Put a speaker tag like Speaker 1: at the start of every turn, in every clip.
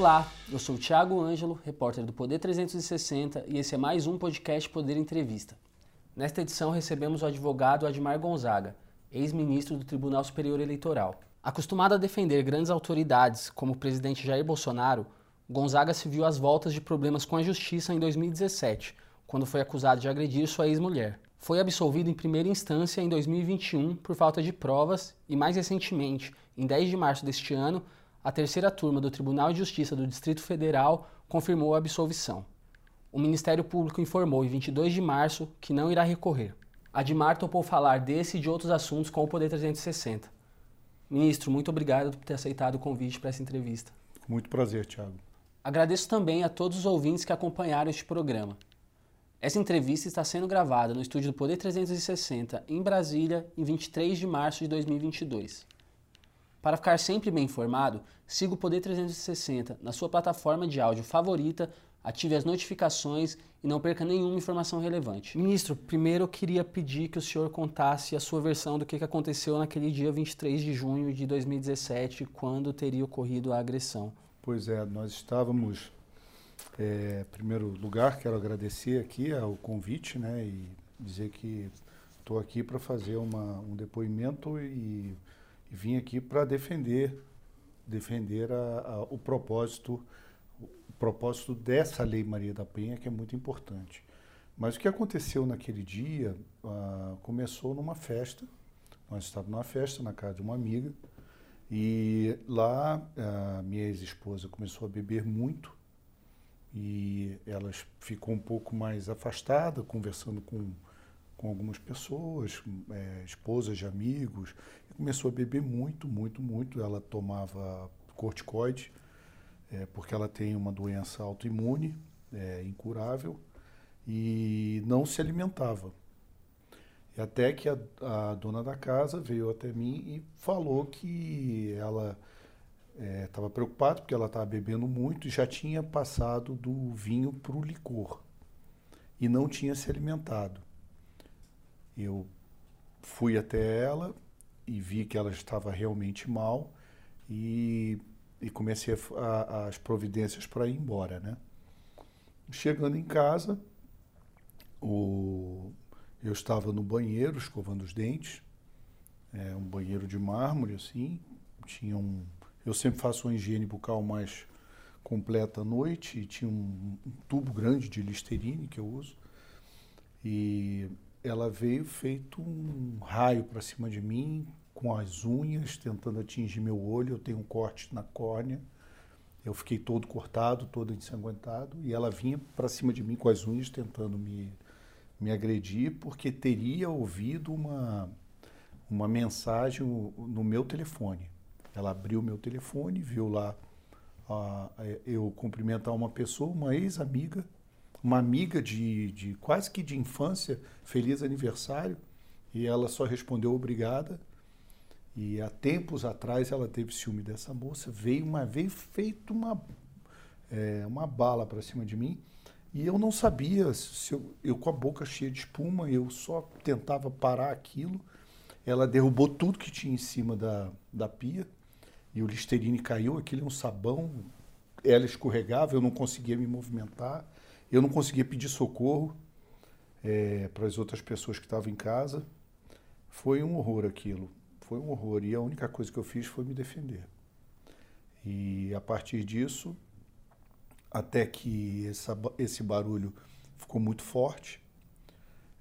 Speaker 1: Olá, eu sou o Thiago Ângelo, repórter do Poder 360 e esse é mais um podcast Poder Entrevista. Nesta edição recebemos o advogado Admar Gonzaga, ex-ministro do Tribunal Superior Eleitoral. Acostumado a defender grandes autoridades como o presidente Jair Bolsonaro, Gonzaga se viu às voltas de problemas com a justiça em 2017, quando foi acusado de agredir sua ex-mulher. Foi absolvido em primeira instância em 2021 por falta de provas e, mais recentemente, em 10 de março deste ano, a terceira turma do Tribunal de Justiça do Distrito Federal confirmou a absolvição. O Ministério Público informou em 22 de março que não irá recorrer. Admar topou falar desse e de outros assuntos com o Poder 360. Ministro, muito obrigado por ter aceitado o convite para essa entrevista.
Speaker 2: Muito prazer, Tiago.
Speaker 1: Agradeço também a todos os ouvintes que acompanharam este programa. Essa entrevista está sendo gravada no estúdio do Poder 360, em Brasília, em 23 de março de 2022. Para ficar sempre bem informado, siga o Poder 360 na sua plataforma de áudio favorita, ative as notificações e não perca nenhuma informação relevante. Ministro, primeiro eu queria pedir que o senhor contasse a sua versão do que aconteceu naquele dia 23 de junho de 2017, quando teria ocorrido a agressão.
Speaker 2: Pois é, nós estávamos. É, em primeiro lugar, quero agradecer aqui ao convite né, e dizer que estou aqui para fazer uma, um depoimento e e vim aqui para defender defender a, a, o propósito o propósito dessa lei Maria da Penha que é muito importante. Mas o que aconteceu naquele dia uh, começou numa festa. Nós estávamos numa festa na casa de uma amiga e lá a minha ex-esposa começou a beber muito e ela ficou um pouco mais afastada, conversando com com algumas pessoas, é, esposas de amigos, e começou a beber muito, muito, muito. Ela tomava corticoide, é, porque ela tem uma doença autoimune, é, incurável, e não se alimentava. E até que a, a, dona da casa veio até mim e falou que ela estava é, preocupada porque ela estava bebendo muito e já tinha passado do vinho para o licor e não tinha se alimentado. Eu fui até ela e vi que ela estava realmente mal e, e comecei a, a, as providências para ir embora, né? Chegando em casa, o, eu estava no banheiro escovando os dentes, é, um banheiro de mármore assim, tinha um, eu sempre faço uma higiene bucal mais completa à noite e tinha um, um tubo grande de Listerine que eu uso e ela veio feito um raio para cima de mim, com as unhas, tentando atingir meu olho. Eu tenho um corte na córnea. Eu fiquei todo cortado, todo ensanguentado. E ela vinha para cima de mim com as unhas, tentando me, me agredir, porque teria ouvido uma, uma mensagem no meu telefone. Ela abriu meu telefone, viu lá uh, eu cumprimentar uma pessoa, uma ex-amiga uma amiga de, de quase que de infância, feliz aniversário, e ela só respondeu obrigada. E há tempos atrás ela teve ciúme dessa moça, veio uma vez feito uma, é, uma bala para cima de mim. E eu não sabia, se eu, eu com a boca cheia de espuma, eu só tentava parar aquilo. Ela derrubou tudo que tinha em cima da, da pia e o Listerine caiu. Aquilo é um sabão, ela escorregava, eu não conseguia me movimentar. Eu não conseguia pedir socorro é, para as outras pessoas que estavam em casa. Foi um horror aquilo. Foi um horror. E a única coisa que eu fiz foi me defender. E a partir disso, até que essa, esse barulho ficou muito forte,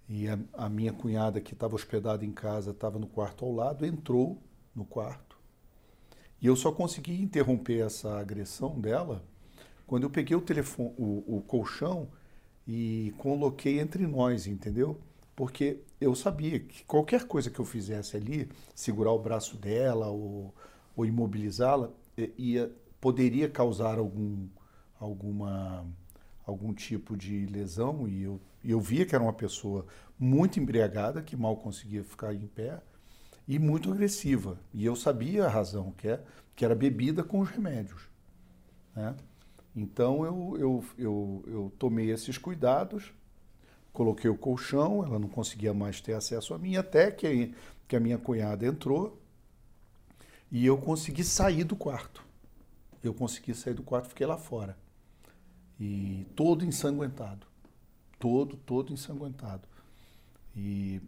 Speaker 2: e a, a minha cunhada, que estava hospedada em casa, estava no quarto ao lado, entrou no quarto. E eu só consegui interromper essa agressão dela quando eu peguei o telefone, o, o colchão e coloquei entre nós, entendeu? Porque eu sabia que qualquer coisa que eu fizesse ali, segurar o braço dela ou, ou imobilizá-la, ia poderia causar algum alguma algum tipo de lesão e eu, eu via que era uma pessoa muito embriagada que mal conseguia ficar em pé e muito agressiva e eu sabia a razão que é que era bebida com os remédios né? Então eu, eu, eu, eu tomei esses cuidados, coloquei o colchão, ela não conseguia mais ter acesso a mim, até que, que a minha cunhada entrou e eu consegui sair do quarto. eu consegui sair do quarto, fiquei lá fora. E todo ensanguentado. Todo, todo ensanguentado. E,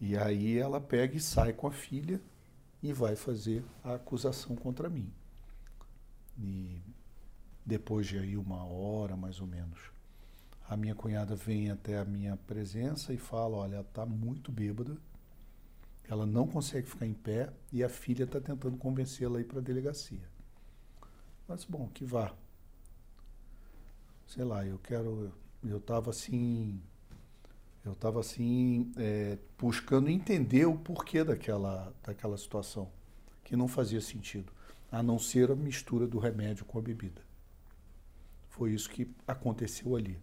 Speaker 2: e aí ela pega e sai com a filha e vai fazer a acusação contra mim. E depois de aí uma hora, mais ou menos, a minha cunhada vem até a minha presença e fala, olha, ela está muito bêbada, ela não consegue ficar em pé e a filha está tentando convencê-la a ir para a delegacia. Mas bom, que vá. Sei lá, eu quero. Eu estava assim. Eu estava assim, é, buscando entender o porquê daquela, daquela situação, que não fazia sentido, a não ser a mistura do remédio com a bebida. Foi isso que aconteceu ali.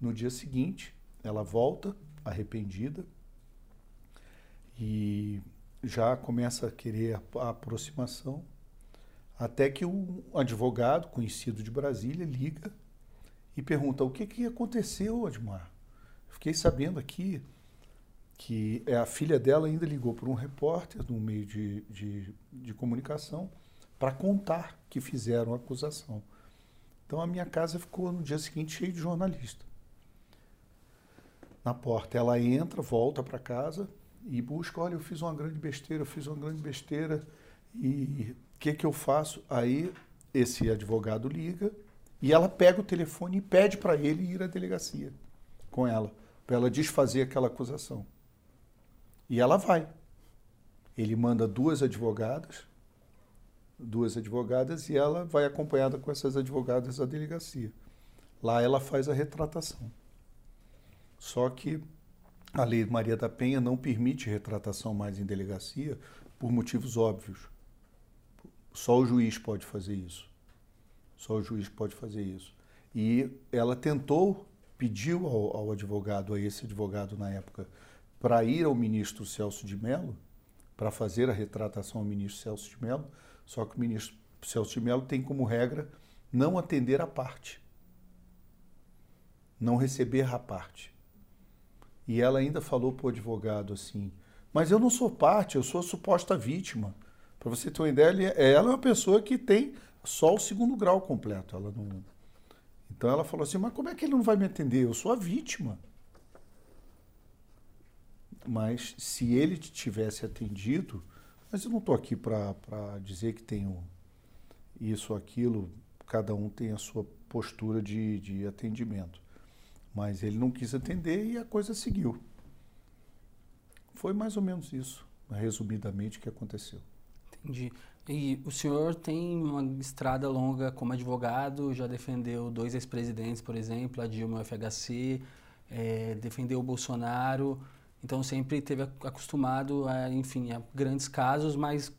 Speaker 2: No dia seguinte, ela volta, arrependida, e já começa a querer a aproximação, até que um advogado conhecido de Brasília liga e pergunta: o que, que aconteceu, Admar? Fiquei sabendo aqui que a filha dela ainda ligou para um repórter no meio de, de, de comunicação para contar que fizeram a acusação. Então a minha casa ficou no dia seguinte cheia de jornalistas. Na porta, ela entra, volta para casa e busca: olha, eu fiz uma grande besteira, eu fiz uma grande besteira e o que, que eu faço? Aí esse advogado liga e ela pega o telefone e pede para ele ir à delegacia com ela, para ela desfazer aquela acusação. E ela vai. Ele manda duas advogadas, duas advogadas, e ela vai acompanhada com essas advogadas à delegacia. Lá ela faz a retratação. Só que a Lei Maria da Penha não permite retratação mais em delegacia por motivos óbvios. Só o juiz pode fazer isso. Só o juiz pode fazer isso. E ela tentou, pediu ao, ao advogado, a esse advogado na época, para ir ao ministro Celso de Mello, para fazer a retratação ao ministro Celso de Mello, só que o ministro Celso de Mello tem como regra não atender a parte, não receber a parte. E ela ainda falou para o advogado assim: Mas eu não sou parte, eu sou suposta vítima. Para você ter uma ideia, ela é uma pessoa que tem só o segundo grau completo. Ela não... Então ela falou assim: Mas como é que ele não vai me atender? Eu sou a vítima. Mas se ele tivesse atendido, mas eu não estou aqui para dizer que tenho isso aquilo, cada um tem a sua postura de, de atendimento. Mas ele não quis atender e a coisa seguiu. Foi mais ou menos isso, resumidamente, que aconteceu.
Speaker 1: Entendi. E o senhor tem uma estrada longa como advogado, já defendeu dois ex-presidentes, por exemplo, a Dilma e o FHC, é, defendeu o Bolsonaro, então sempre teve acostumado a, enfim, a grandes casos, mas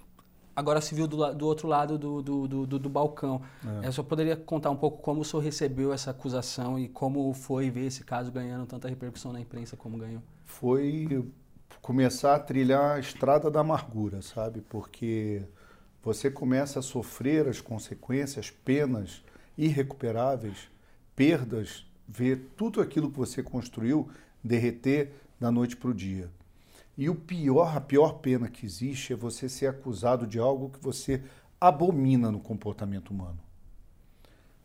Speaker 1: agora se viu do, do outro lado do, do, do, do balcão. É. Eu só poderia contar um pouco como o senhor recebeu essa acusação e como foi ver esse caso ganhando tanta repercussão na imprensa como ganhou?
Speaker 2: Foi começar a trilhar a estrada da amargura, sabe? Porque você começa a sofrer as consequências, penas irrecuperáveis, perdas, ver tudo aquilo que você construiu derreter da noite para o dia. E o pior, a pior pena que existe é você ser acusado de algo que você abomina no comportamento humano.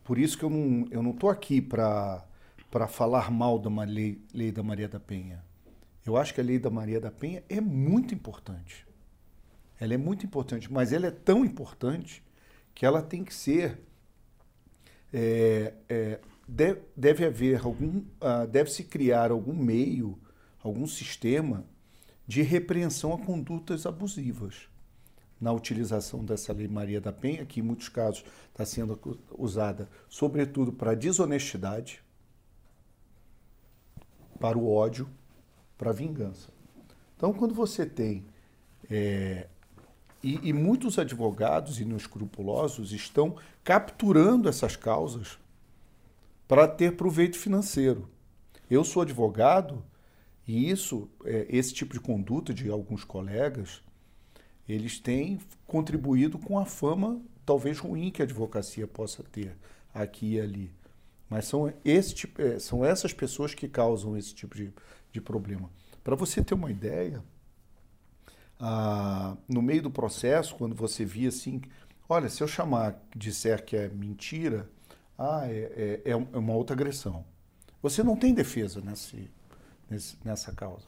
Speaker 2: Por isso que eu não eu não estou aqui para para falar mal da lei, lei da Maria da Penha. Eu acho que a lei da Maria da Penha é muito importante. Ela é muito importante, mas ela é tão importante que ela tem que ser. É, é, deve, deve haver algum. Uh, deve-se criar algum meio, algum sistema de repreensão a condutas abusivas. Na utilização dessa Lei Maria da Penha, que em muitos casos está sendo usada, sobretudo para desonestidade, para o ódio, para a vingança. Então, quando você tem é, e, e, muitos advogados inescrupulosos estão capturando essas causas para ter proveito financeiro. Eu sou advogado e isso, é, esse tipo de conduta de alguns colegas, eles têm contribuído com a fama talvez ruim que a advocacia possa ter aqui e ali. Mas são, esse tipo, é, são essas pessoas que causam esse tipo de, de problema. Para você ter uma ideia, ah, no meio do processo, quando você via assim, Olha, se eu chamar, disser que é mentira, ah, é, é, é uma outra agressão. Você não tem defesa nesse, nesse, nessa causa.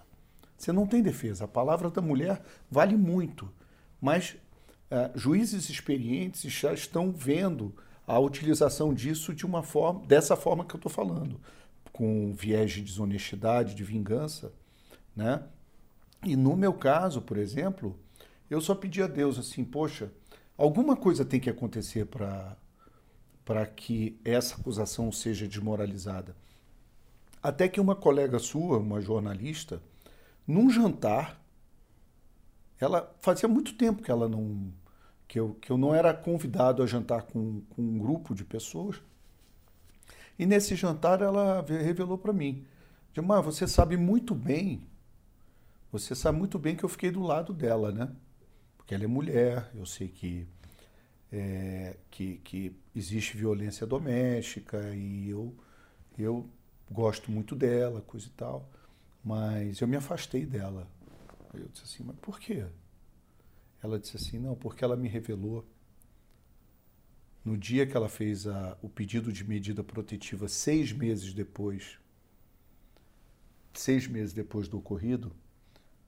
Speaker 2: Você não tem defesa. A palavra da mulher vale muito, mas uh, juízes experientes já estão vendo a utilização disso de uma forma, dessa forma que eu estou falando, com viés de desonestidade, de vingança, né? E no meu caso, por exemplo, eu só pedi a Deus assim, poxa, alguma coisa tem que acontecer para para que essa acusação seja desmoralizada. Até que uma colega sua, uma jornalista, num jantar, ela fazia muito tempo que ela não que eu, que eu não era convidado a jantar com, com um grupo de pessoas. E nesse jantar ela revelou para mim, Dilmar, você sabe muito bem, você sabe muito bem que eu fiquei do lado dela, né? Porque ela é mulher, eu sei que é, que, que existe violência doméstica e eu, eu gosto muito dela, coisa e tal, mas eu me afastei dela. Eu disse assim, mas por quê? Ela disse assim, não, porque ela me revelou no dia que ela fez a, o pedido de medida protetiva, seis meses depois, seis meses depois do ocorrido,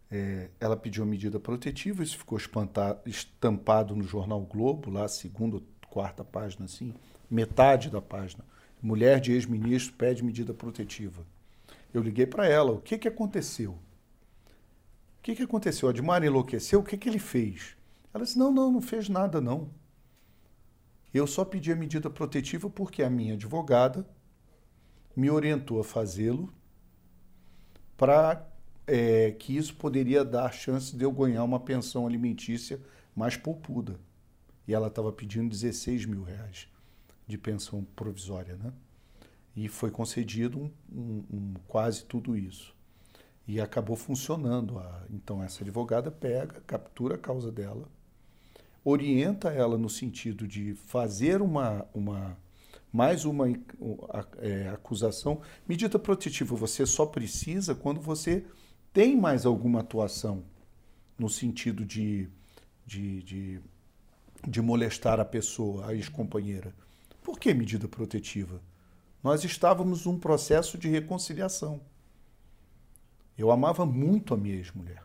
Speaker 2: é, ela pediu a medida protetiva, isso ficou estampado no jornal Globo, lá, segunda, quarta página, assim, metade da página. Mulher de ex-ministro pede medida protetiva. Eu liguei para ela, o que, que aconteceu? O que, que aconteceu? Admar enlouqueceu, o que, que ele fez? Ela disse, não, não, não fez nada, não. Eu só pedi a medida protetiva porque a minha advogada me orientou a fazê-lo para é, que isso poderia dar chance de eu ganhar uma pensão alimentícia mais poupuda. E ela estava pedindo 16 mil reais de pensão provisória, né? E foi concedido um, um, um, quase tudo isso. E acabou funcionando. A, então, essa advogada pega, captura a causa dela, orienta ela no sentido de fazer uma, uma mais uma é, acusação. Medida protetiva você só precisa quando você tem mais alguma atuação no sentido de, de, de, de molestar a pessoa, a ex-companheira. Por que medida protetiva? Nós estávamos num processo de reconciliação. Eu amava muito a minha ex-mulher.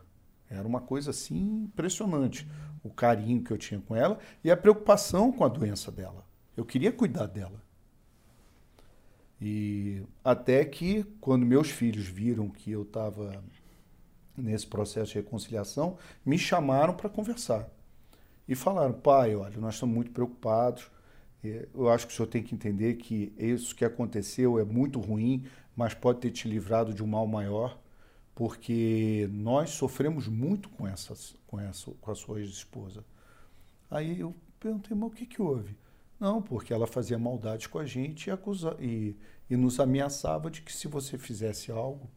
Speaker 2: Era uma coisa assim impressionante. O carinho que eu tinha com ela e a preocupação com a doença dela. Eu queria cuidar dela. E até que, quando meus filhos viram que eu estava nesse processo de reconciliação, me chamaram para conversar. E falaram: pai, olha, nós estamos muito preocupados. Eu acho que o senhor tem que entender que isso que aconteceu é muito ruim, mas pode ter te livrado de um mal maior, porque nós sofremos muito com, essa, com, essa, com a sua ex-esposa. Aí eu perguntei, mas o que, que houve? Não, porque ela fazia maldades com a gente e, acusa, e, e nos ameaçava de que se você fizesse algo,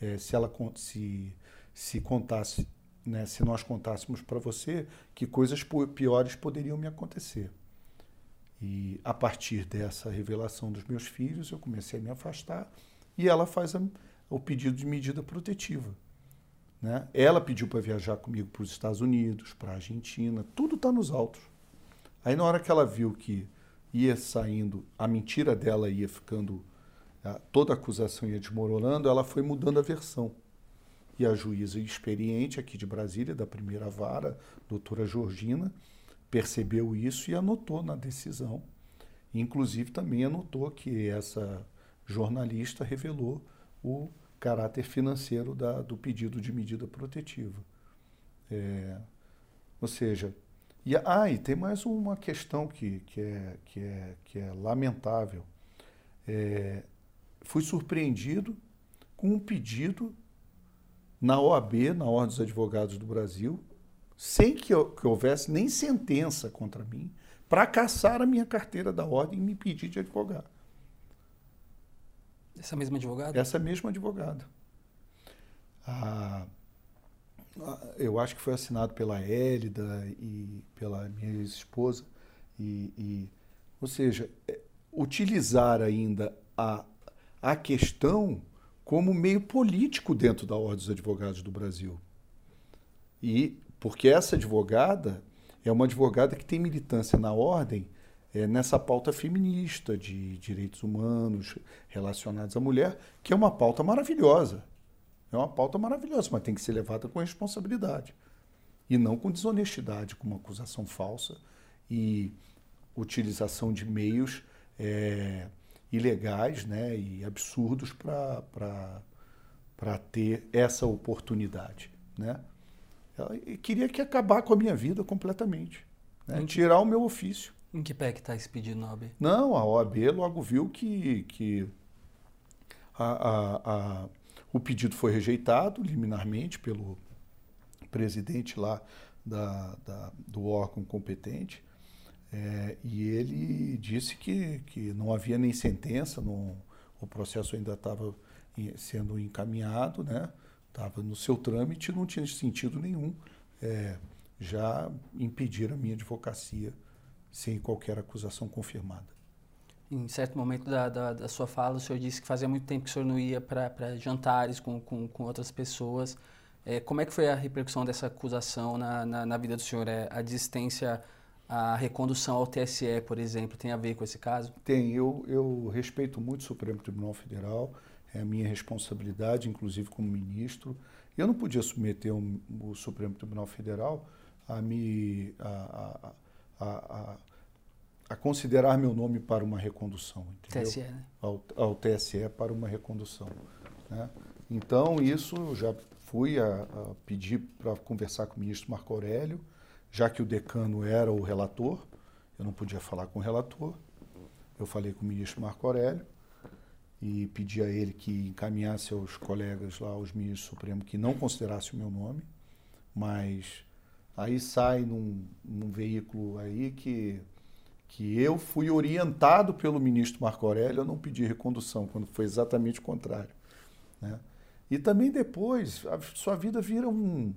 Speaker 2: é, se ela se se contasse, né, se nós contássemos para você que coisas piores poderiam me acontecer. E a partir dessa revelação dos meus filhos, eu comecei a me afastar e ela faz a, o pedido de medida protetiva. Né? Ela pediu para viajar comigo para os Estados Unidos, para a Argentina, tudo está nos autos. Aí na hora que ela viu que ia saindo, a mentira dela ia ficando, toda a acusação ia desmoronando, ela foi mudando a versão. E a juíza experiente aqui de Brasília, da primeira vara, doutora Georgina, percebeu isso e anotou na decisão. Inclusive também anotou que essa jornalista revelou o caráter financeiro da, do pedido de medida protetiva. É, ou seja, e, ah, e tem mais uma questão que, que, é, que, é, que é lamentável. É, fui surpreendido com um pedido na OAB, na Ordem dos Advogados do Brasil, sem que, que houvesse nem sentença contra mim, para caçar a minha carteira da ordem e me pedir de advogar.
Speaker 1: Essa mesma advogada?
Speaker 2: Essa mesma advogada. eu acho que foi assinado pela Hélida e pela minha esposa. E, e, ou seja, é, utilizar ainda a, a questão como meio político dentro da Ordem dos Advogados do Brasil. E porque essa advogada, é uma advogada que tem militância na ordem é, nessa pauta feminista de direitos humanos relacionados à mulher, que é uma pauta maravilhosa. É uma pauta maravilhosa, mas tem que ser levada com responsabilidade. E não com desonestidade, com uma acusação falsa e utilização de meios é, ilegais né, e absurdos para ter essa oportunidade. Né? Queria que acabar com a minha vida completamente. Né? Tirar o meu ofício.
Speaker 1: Em que pé que está esse pedido na OAB?
Speaker 2: Não, a OAB logo viu que, que a, a, a, o pedido foi rejeitado liminarmente pelo presidente lá da, da do órgão competente. É, e ele disse que, que não havia nem sentença, não, o processo ainda estava sendo encaminhado, né? Estava no seu trâmite, não tinha sentido nenhum é, já impedir a minha advocacia sem qualquer acusação confirmada.
Speaker 1: Em certo momento da, da, da, sua fala, o senhor disse que fazia muito tempo que o senhor não ia para jantares com, com, com, outras pessoas. É, como é que foi a repercussão dessa acusação na, na, na vida do senhor? É, a desistência, a recondução ao TSE, por exemplo, tem a ver com esse caso?
Speaker 2: Tem. Eu, eu respeito muito o Supremo Tribunal Federal. É a minha responsabilidade, inclusive como ministro. Eu não podia submeter o, o Supremo Tribunal Federal a me... a, a a, a, considerar meu nome para uma recondução.
Speaker 1: Entendeu? TSE, né?
Speaker 2: Ao, ao TSE para uma recondução. Né? Então, isso eu já fui a pedir para conversar com o ministro Marco Aurélio, já que o decano era o relator, eu não podia falar com o relator. Eu falei com o ministro Marco Aurélio e pedi a ele que encaminhasse aos colegas lá, aos ministros supremos, que não considerasse o meu nome, mas Aí sai num, num veículo aí que, que eu fui orientado pelo ministro Marco Aurélio a não pedir recondução, quando foi exatamente o contrário. Né? E também depois, a sua vida vira um,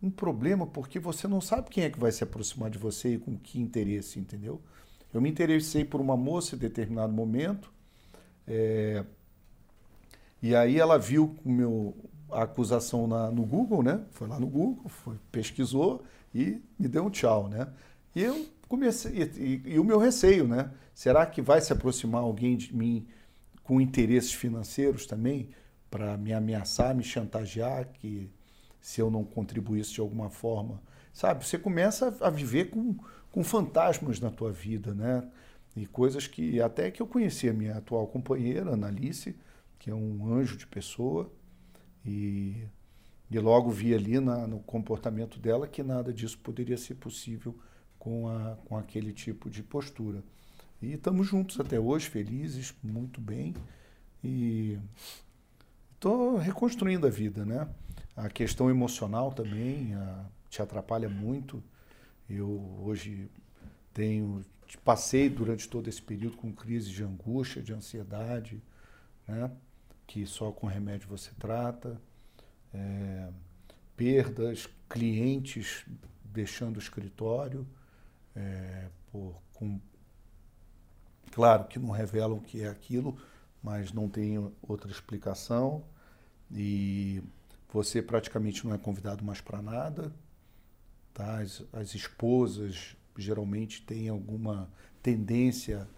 Speaker 2: um problema, porque você não sabe quem é que vai se aproximar de você e com que interesse, entendeu? Eu me interessei por uma moça em determinado momento, é, e aí ela viu o meu, a acusação na, no Google, né? Foi lá no Google, foi, pesquisou e me deu um tchau, né? E eu comecei, e, e, e, o meu receio, né? Será que vai se aproximar alguém de mim com interesses financeiros também para me ameaçar, me chantagear que se eu não contribuísse de alguma forma, sabe? Você começa a viver com, com fantasmas na tua vida, né? E coisas que até que eu conheci a minha atual companheira, Analice, que é um anjo de pessoa, e e logo vi ali na, no comportamento dela que nada disso poderia ser possível com, a, com aquele tipo de postura. E estamos juntos até hoje, felizes, muito bem. E estou reconstruindo a vida, né? A questão emocional também a, te atrapalha muito. Eu hoje tenho passei durante todo esse período com crises de angústia, de ansiedade, né? Que só com remédio você trata é, perdas, clientes deixando o escritório, é, por, com, claro que não revelam o que é aquilo, mas não tem outra explicação e você praticamente não é convidado mais para nada. Tá? As, as, esposas geralmente têm alguma tendência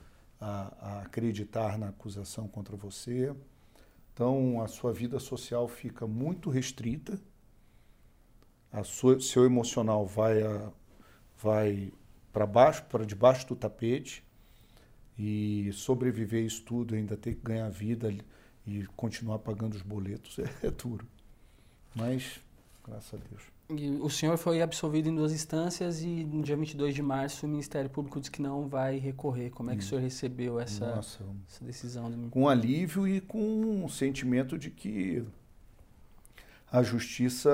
Speaker 2: a, a acreditar na acusação contra você. Então, a sua vida social fica muito restrita, a sua, seu emocional vai, vai para baixo, para debaixo do tapete, e sobreviver isso tudo, ainda ter que ganhar vida e continuar pagando os boletos é, é duro. Mas, graças a Deus.
Speaker 1: E o senhor foi absolvido em duas instâncias e no dia 22 de março o Ministério Público disse que não vai recorrer. Como é que o senhor recebeu essa, Nossa, essa decisão?
Speaker 2: Com alívio e com um sentimento de que a justiça,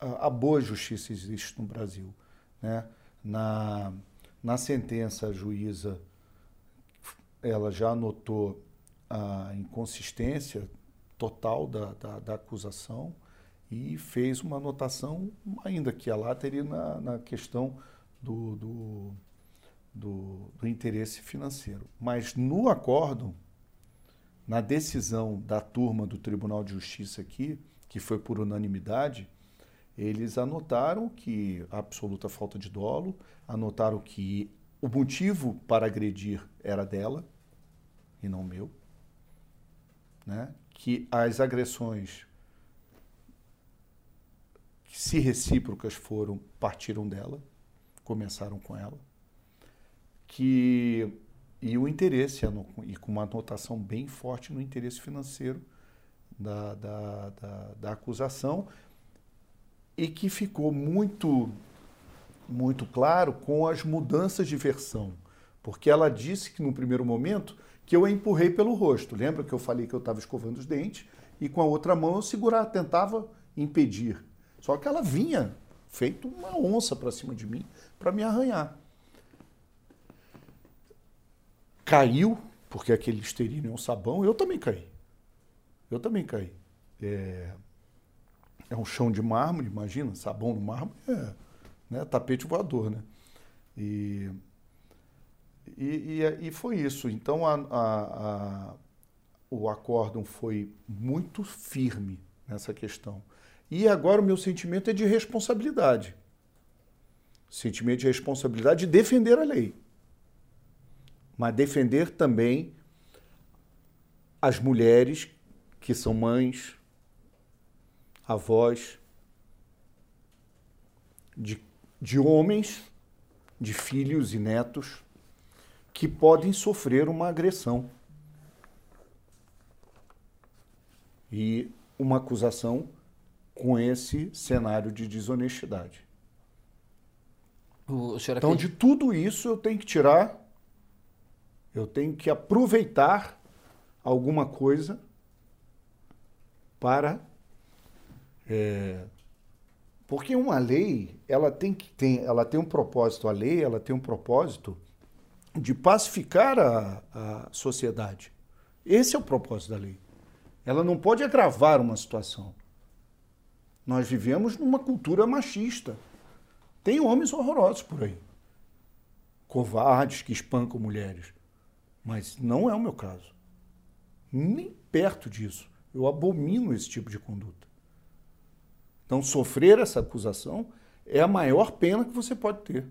Speaker 2: a, a boa justiça existe no Brasil. Né? Na, na sentença, a juíza ela já anotou a inconsistência total da, da, da acusação e fez uma anotação, ainda que a lá teria na, na questão do, do, do, do interesse financeiro. Mas no acórdão, na decisão da turma do Tribunal de Justiça aqui, que foi por unanimidade, eles anotaram que absoluta falta de dolo, anotaram que o motivo para agredir era dela e não meu, né? que as agressões se recíprocas foram partiram dela, começaram com ela, que e o interesse e com uma anotação bem forte no interesse financeiro da, da, da, da acusação e que ficou muito muito claro com as mudanças de versão, porque ela disse que no primeiro momento que eu a empurrei pelo rosto. Lembra que eu falei que eu estava escovando os dentes e com a outra mão eu segurava, tentava impedir. Só que ela vinha feito uma onça para cima de mim para me arranhar. Caiu, porque aquele esterino é um sabão, eu também caí. Eu também caí. É, é um chão de mármore, imagina, sabão no mármore é né, tapete voador, né? E, e, e, e foi isso. Então a, a, a, o acórdão foi muito firme nessa questão. E agora o meu sentimento é de responsabilidade. Sentimento de responsabilidade de defender a lei. Mas defender também as mulheres que são mães, avós, de, de homens, de filhos e netos que podem sofrer uma agressão e uma acusação com esse cenário de desonestidade. então, de tudo isso eu tenho que tirar, eu tenho que aproveitar alguma coisa para é, porque uma lei, ela tem que tem, ela tem um propósito, a lei, ela tem um propósito de pacificar a, a sociedade. Esse é o propósito da lei. Ela não pode agravar uma situação. Nós vivemos numa cultura machista. Tem homens horrorosos por aí. Covardes que espancam mulheres. Mas não é o meu caso. Nem perto disso. Eu abomino esse tipo de conduta. Então, sofrer essa acusação é a maior pena que você pode ter.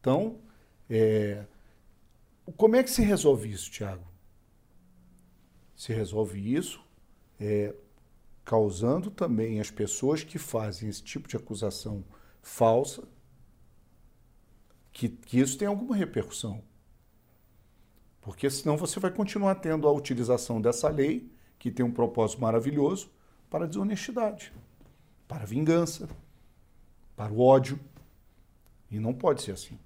Speaker 2: Então, é, como é que se resolve isso, Tiago? Se resolve isso é, causando também as pessoas que fazem esse tipo de acusação falsa, que, que isso tem alguma repercussão. Porque senão você vai continuar tendo a utilização dessa lei, que tem um propósito maravilhoso, para desonestidade, para vingança, para o ódio. E não pode ser assim.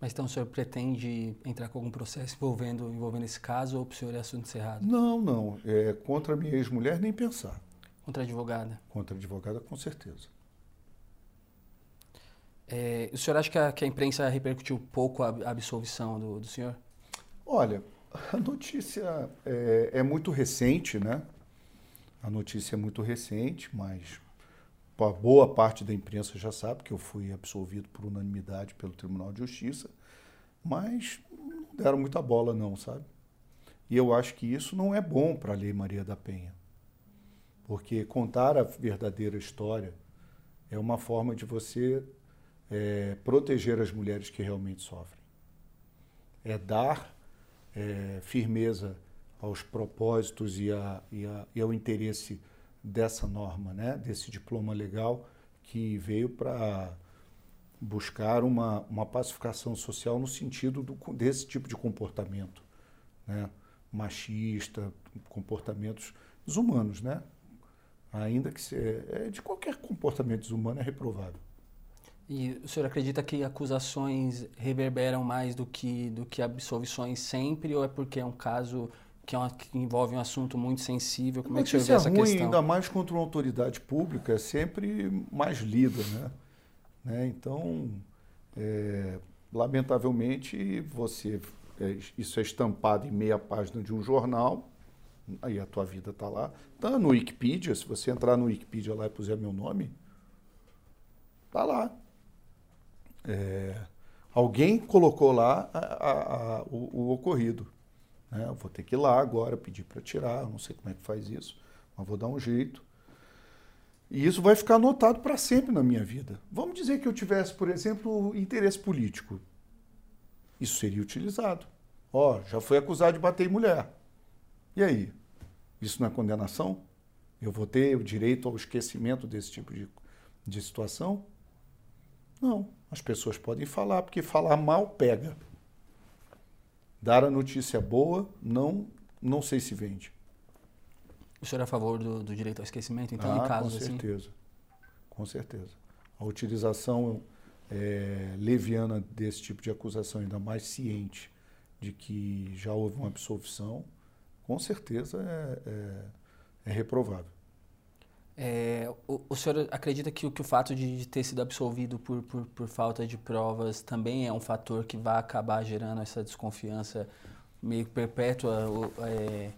Speaker 1: Mas então o senhor pretende entrar com algum processo envolvendo, envolvendo esse caso ou o senhor é assunto encerrado?
Speaker 2: Não, não. É, contra a minha ex-mulher, nem pensar.
Speaker 1: Contra a advogada?
Speaker 2: Contra a advogada, com certeza.
Speaker 1: É, o senhor acha que a, que a, imprensa repercutiu pouco a, a absolvição do, do, senhor?
Speaker 2: Olha, a notícia é, é muito recente, né? A notícia é muito recente, mas boa parte da imprensa já sabe que eu fui absolvido por unanimidade pelo Tribunal de Justiça, mas não deram muita bola não, sabe? E eu acho que isso não é bom para a Lei Maria da Penha, porque contar a verdadeira história é uma forma de você é, proteger as mulheres que realmente sofrem. É dar é, firmeza aos propósitos e, a, e, a, e ao interesse dessa norma, né, desse diploma legal que veio para buscar uma, uma pacificação social no sentido do, desse tipo de comportamento, né, machista, comportamentos desumanos, né, ainda que se, é, de qualquer comportamento desumano é reprovável.
Speaker 1: E o senhor acredita que acusações reverberam mais do que, do que absolvições sempre, ou é porque é um caso que, é uma, que envolve um assunto muito sensível. Como é que você vê essa
Speaker 2: ruim,
Speaker 1: questão?
Speaker 2: Ainda mais contra uma autoridade pública, é sempre mais lida, né? né? Então, é, lamentavelmente, você é, isso é estampado em meia página de um jornal, aí a tua vida está lá. Está no Wikipedia, se você entrar no Wikipedia lá e puser meu nome, está lá. É, alguém colocou lá a, a, a, o, o ocorrido. Né? Eu vou ter que ir lá agora, pedir para tirar, eu não sei como é que faz isso, mas vou dar um jeito. E isso vai ficar anotado para sempre na minha vida. Vamos dizer que eu tivesse, por exemplo, interesse político. Isso seria utilizado. Ó, já foi acusado de bater em mulher. E aí? Isso não é condenação? Eu vou ter o direito ao esquecimento desse tipo de, de situação? Não. As pessoas podem falar, porque falar mal pega. Dar a notícia boa, não, não sei se vende.
Speaker 1: O senhor é a favor do, do direito ao esquecimento, então,
Speaker 2: ah,
Speaker 1: em casos
Speaker 2: com
Speaker 1: assim?
Speaker 2: certeza. Com certeza. A utilização é, leviana desse tipo de acusação, ainda mais ciente de que já houve uma absolvição, com certeza é, é, é reprovável.
Speaker 1: É, o, o, senhor acredita que, que o fato de, de ter sido absolvido por, por, por, falta de provas também é um fator que vai acabar gerando essa desconfiança meio perpétua? É,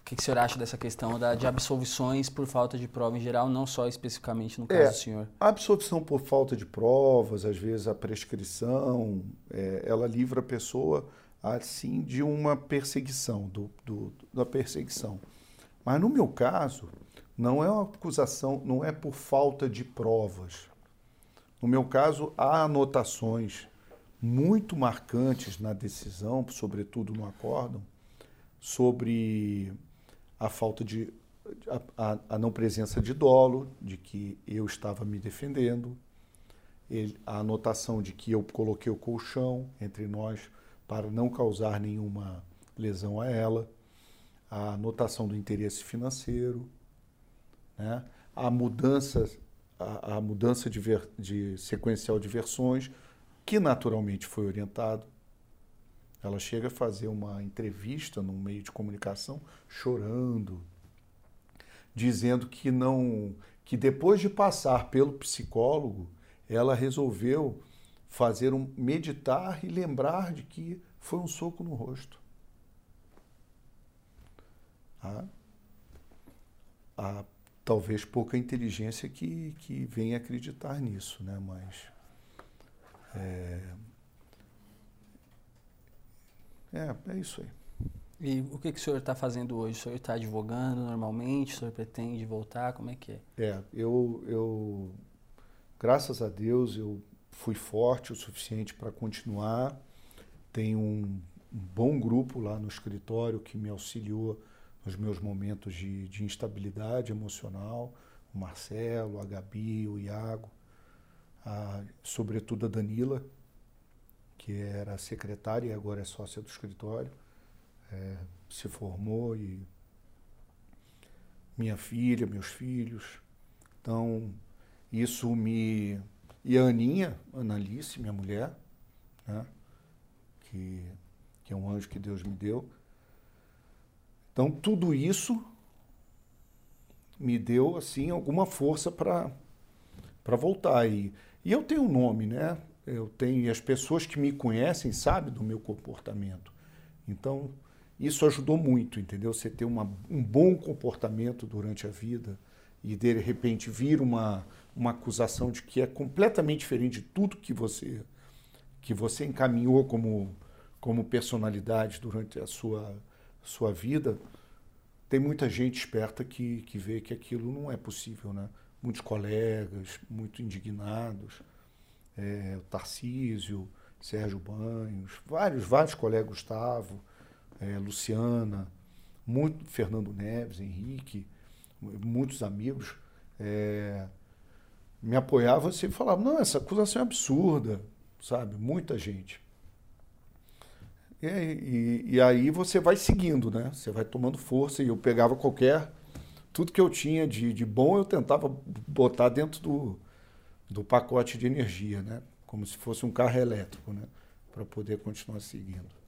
Speaker 1: o que, que o senhor acha dessa questão da, de absolvições por falta de prova em geral, não só especificamente no caso
Speaker 2: é,
Speaker 1: do senhor?
Speaker 2: A absolvição por falta de provas, às vezes a prescrição, é, ela livra a pessoa assim de uma perseguição, do, do, da perseguição. Mas no meu caso, não é uma acusação, não é por falta de provas. No meu caso, há anotações muito marcantes na decisão, sobretudo no acórdão, sobre a falta de a, a, não presença de dolo, de que eu estava me defendendo, a anotação de que eu coloquei o colchão entre nós para não causar nenhuma lesão a ela, a anotação do interesse financeiro, né? a mudança, a, a mudança de, ver, de sequencial de versões, que naturalmente foi orientado. Ela chega a fazer uma entrevista num meio de comunicação chorando, dizendo que não, que depois de passar pelo psicólogo, ela resolveu fazer um meditar e lembrar de que foi um soco no rosto. A, a talvez pouca inteligência que, que venha acreditar nisso, né? Mas é, é, é isso aí.
Speaker 1: E o que, que o senhor está fazendo hoje? O senhor está advogando normalmente? O senhor pretende voltar? Como é que é?
Speaker 2: É, eu, eu graças a Deus, eu fui forte o suficiente para continuar. Tenho um, um bom grupo lá no escritório que me auxiliou nos meus momentos de, de instabilidade emocional, o Marcelo, a Gabi, o Iago, a, sobretudo a Danila, que era secretária e agora é sócia do escritório, é, se formou e minha filha, meus filhos. Então, isso me. E a Aninha, Analice, minha mulher, né? que, que é um anjo que Deus me deu, então, tudo isso me deu assim alguma força para voltar e, e eu tenho um nome, né? Eu tenho e as pessoas que me conhecem sabem do meu comportamento. Então, isso ajudou muito, entendeu? Você ter uma, um bom comportamento durante a vida e de repente vir uma uma acusação de que é completamente diferente de tudo que você que você encaminhou como como personalidade durante a sua sua vida, tem muita gente esperta que, que vê que aquilo não é possível, né? Muitos colegas, muito indignados, é, o Tarcísio, Sérgio Banhos, vários, vários colegas, Gustavo, é, Luciana, muito, Fernando Neves, Henrique, muitos amigos, é, me apoiavam e falavam, não, essa acusação é absurda, sabe? Muita gente. E, e, e, aí você vai seguindo, né? Você vai tomando força e eu pegava qualquer. Tudo que eu tinha de, de bom eu tentava botar dentro do, do pacote de energia, né? Como se fosse um carro elétrico, né? Para poder continuar seguindo.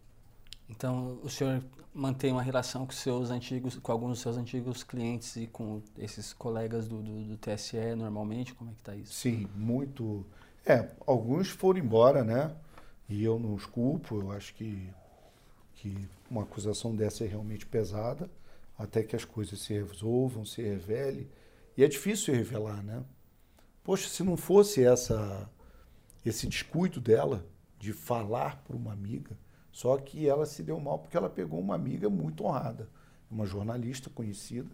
Speaker 1: Então, o senhor mantém uma relação com seus antigos, com alguns dos seus antigos clientes e com esses colegas do, do, do TSE normalmente? Como é que está isso?
Speaker 2: Sim, muito. É, alguns foram embora, né? E eu não os culpo, eu acho que que uma acusação dessa é realmente pesada, até que as coisas se resolvam, se revele. E é difícil revelar, né? Poxa, se não fosse essa esse descuido dela de falar para uma amiga, só que ela se deu mal porque ela pegou uma amiga muito honrada, uma jornalista conhecida,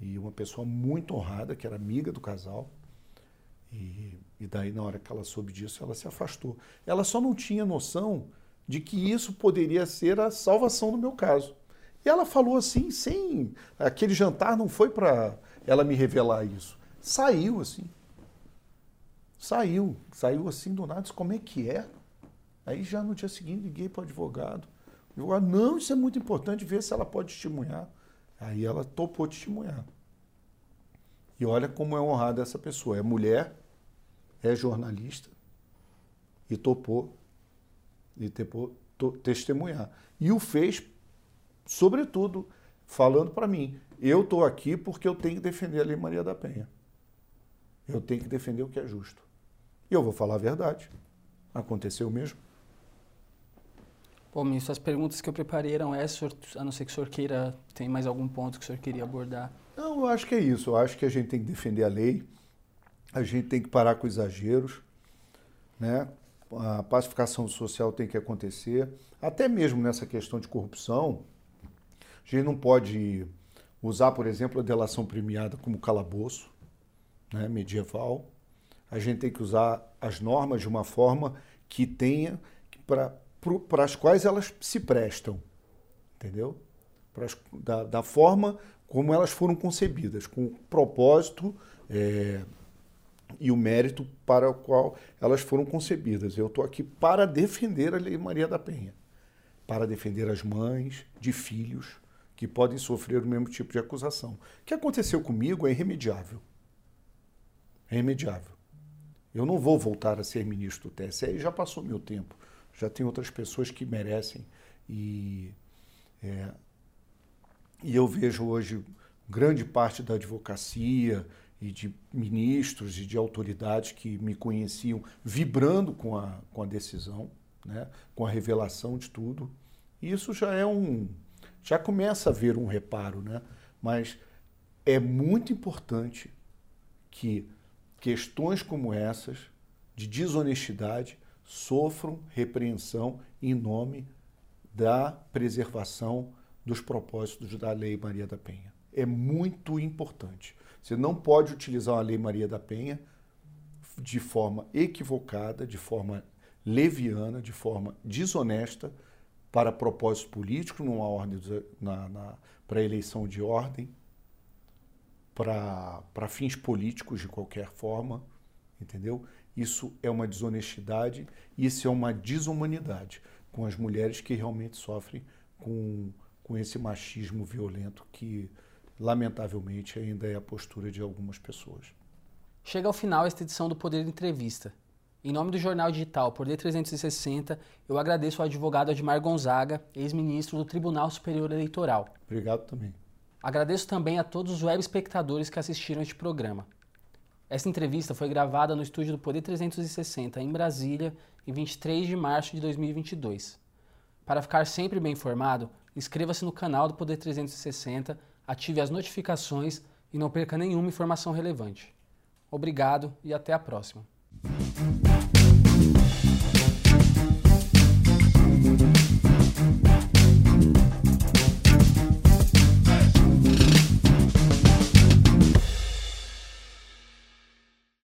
Speaker 2: e uma pessoa muito honrada, que era amiga do casal. E, e daí, na hora que ela soube disso, ela se afastou. Ela só não tinha noção de que isso poderia ser a salvação no meu caso. E ela falou assim, sem. Aquele jantar não foi para ela me revelar isso. Saiu assim. Saiu. Saiu assim do nada. Disse, como é que é? Aí já no dia seguinte liguei para o advogado. O advogado, não, isso é muito importante, ver se ela pode testemunhar. Aí ela topou testemunhar. E olha como é honrada essa pessoa. É mulher, é jornalista e topou e testemunhar. E o fez, sobretudo, falando para mim: eu estou aqui porque eu tenho que defender a Lei Maria da Penha. Eu tenho que defender o que é justo. E eu vou falar a verdade. Aconteceu mesmo.
Speaker 1: Bom, ministro, as perguntas que eu preparei eram essas, a não ser que o senhor queira, tem mais algum ponto que o senhor queria abordar?
Speaker 2: Não, eu acho que é isso. Eu acho que a gente tem que defender a lei, a gente tem que parar com exageros, né? A pacificação social tem que acontecer, até mesmo nessa questão de corrupção. A gente não pode usar, por exemplo, a delação premiada como calabouço né, medieval. A gente tem que usar as normas de uma forma que tenha para as quais elas se prestam, entendeu? As, da, da forma como elas foram concebidas, com propósito é, e o mérito para o qual elas foram concebidas. Eu estou aqui para defender a Lei Maria da Penha, para defender as mães de filhos que podem sofrer o mesmo tipo de acusação. O que aconteceu comigo é irremediável. É irremediável. Eu não vou voltar a ser ministro do TSE, já passou meu tempo. Já tem outras pessoas que merecem e é, e eu vejo hoje grande parte da advocacia e de ministros e de autoridades que me conheciam vibrando com a, com a decisão, né? com a revelação de tudo. Isso já é um. já começa a haver um reparo, né? Mas é muito importante que questões como essas, de desonestidade, sofram repreensão em nome da preservação dos propósitos da Lei Maria da Penha. É muito importante. Você não pode utilizar a Lei Maria da Penha de forma equivocada, de forma leviana, de forma desonesta para propósito político, numa ordem na, na para eleição de ordem, para, fins políticos de qualquer forma, entendeu? Isso é uma desonestidade, isso é uma desumanidade com as mulheres que realmente sofrem com com esse machismo violento que, lamentavelmente, ainda é a postura de algumas pessoas.
Speaker 1: Chega ao final esta edição do Poder Entrevista. Em nome do jornal digital Poder 360, eu agradeço ao advogado Admar Gonzaga, ex-ministro do Tribunal Superior Eleitoral.
Speaker 2: Obrigado também.
Speaker 1: Agradeço também a todos os web espectadores que assistiram este programa. Esta entrevista foi gravada no estúdio do Poder 360, em Brasília, em 23 de março de 2022. Para ficar sempre bem informado, inscreva-se no canal do Poder 360, ative as notificações e não perca nenhuma informação relevante. Obrigado e até a próxima.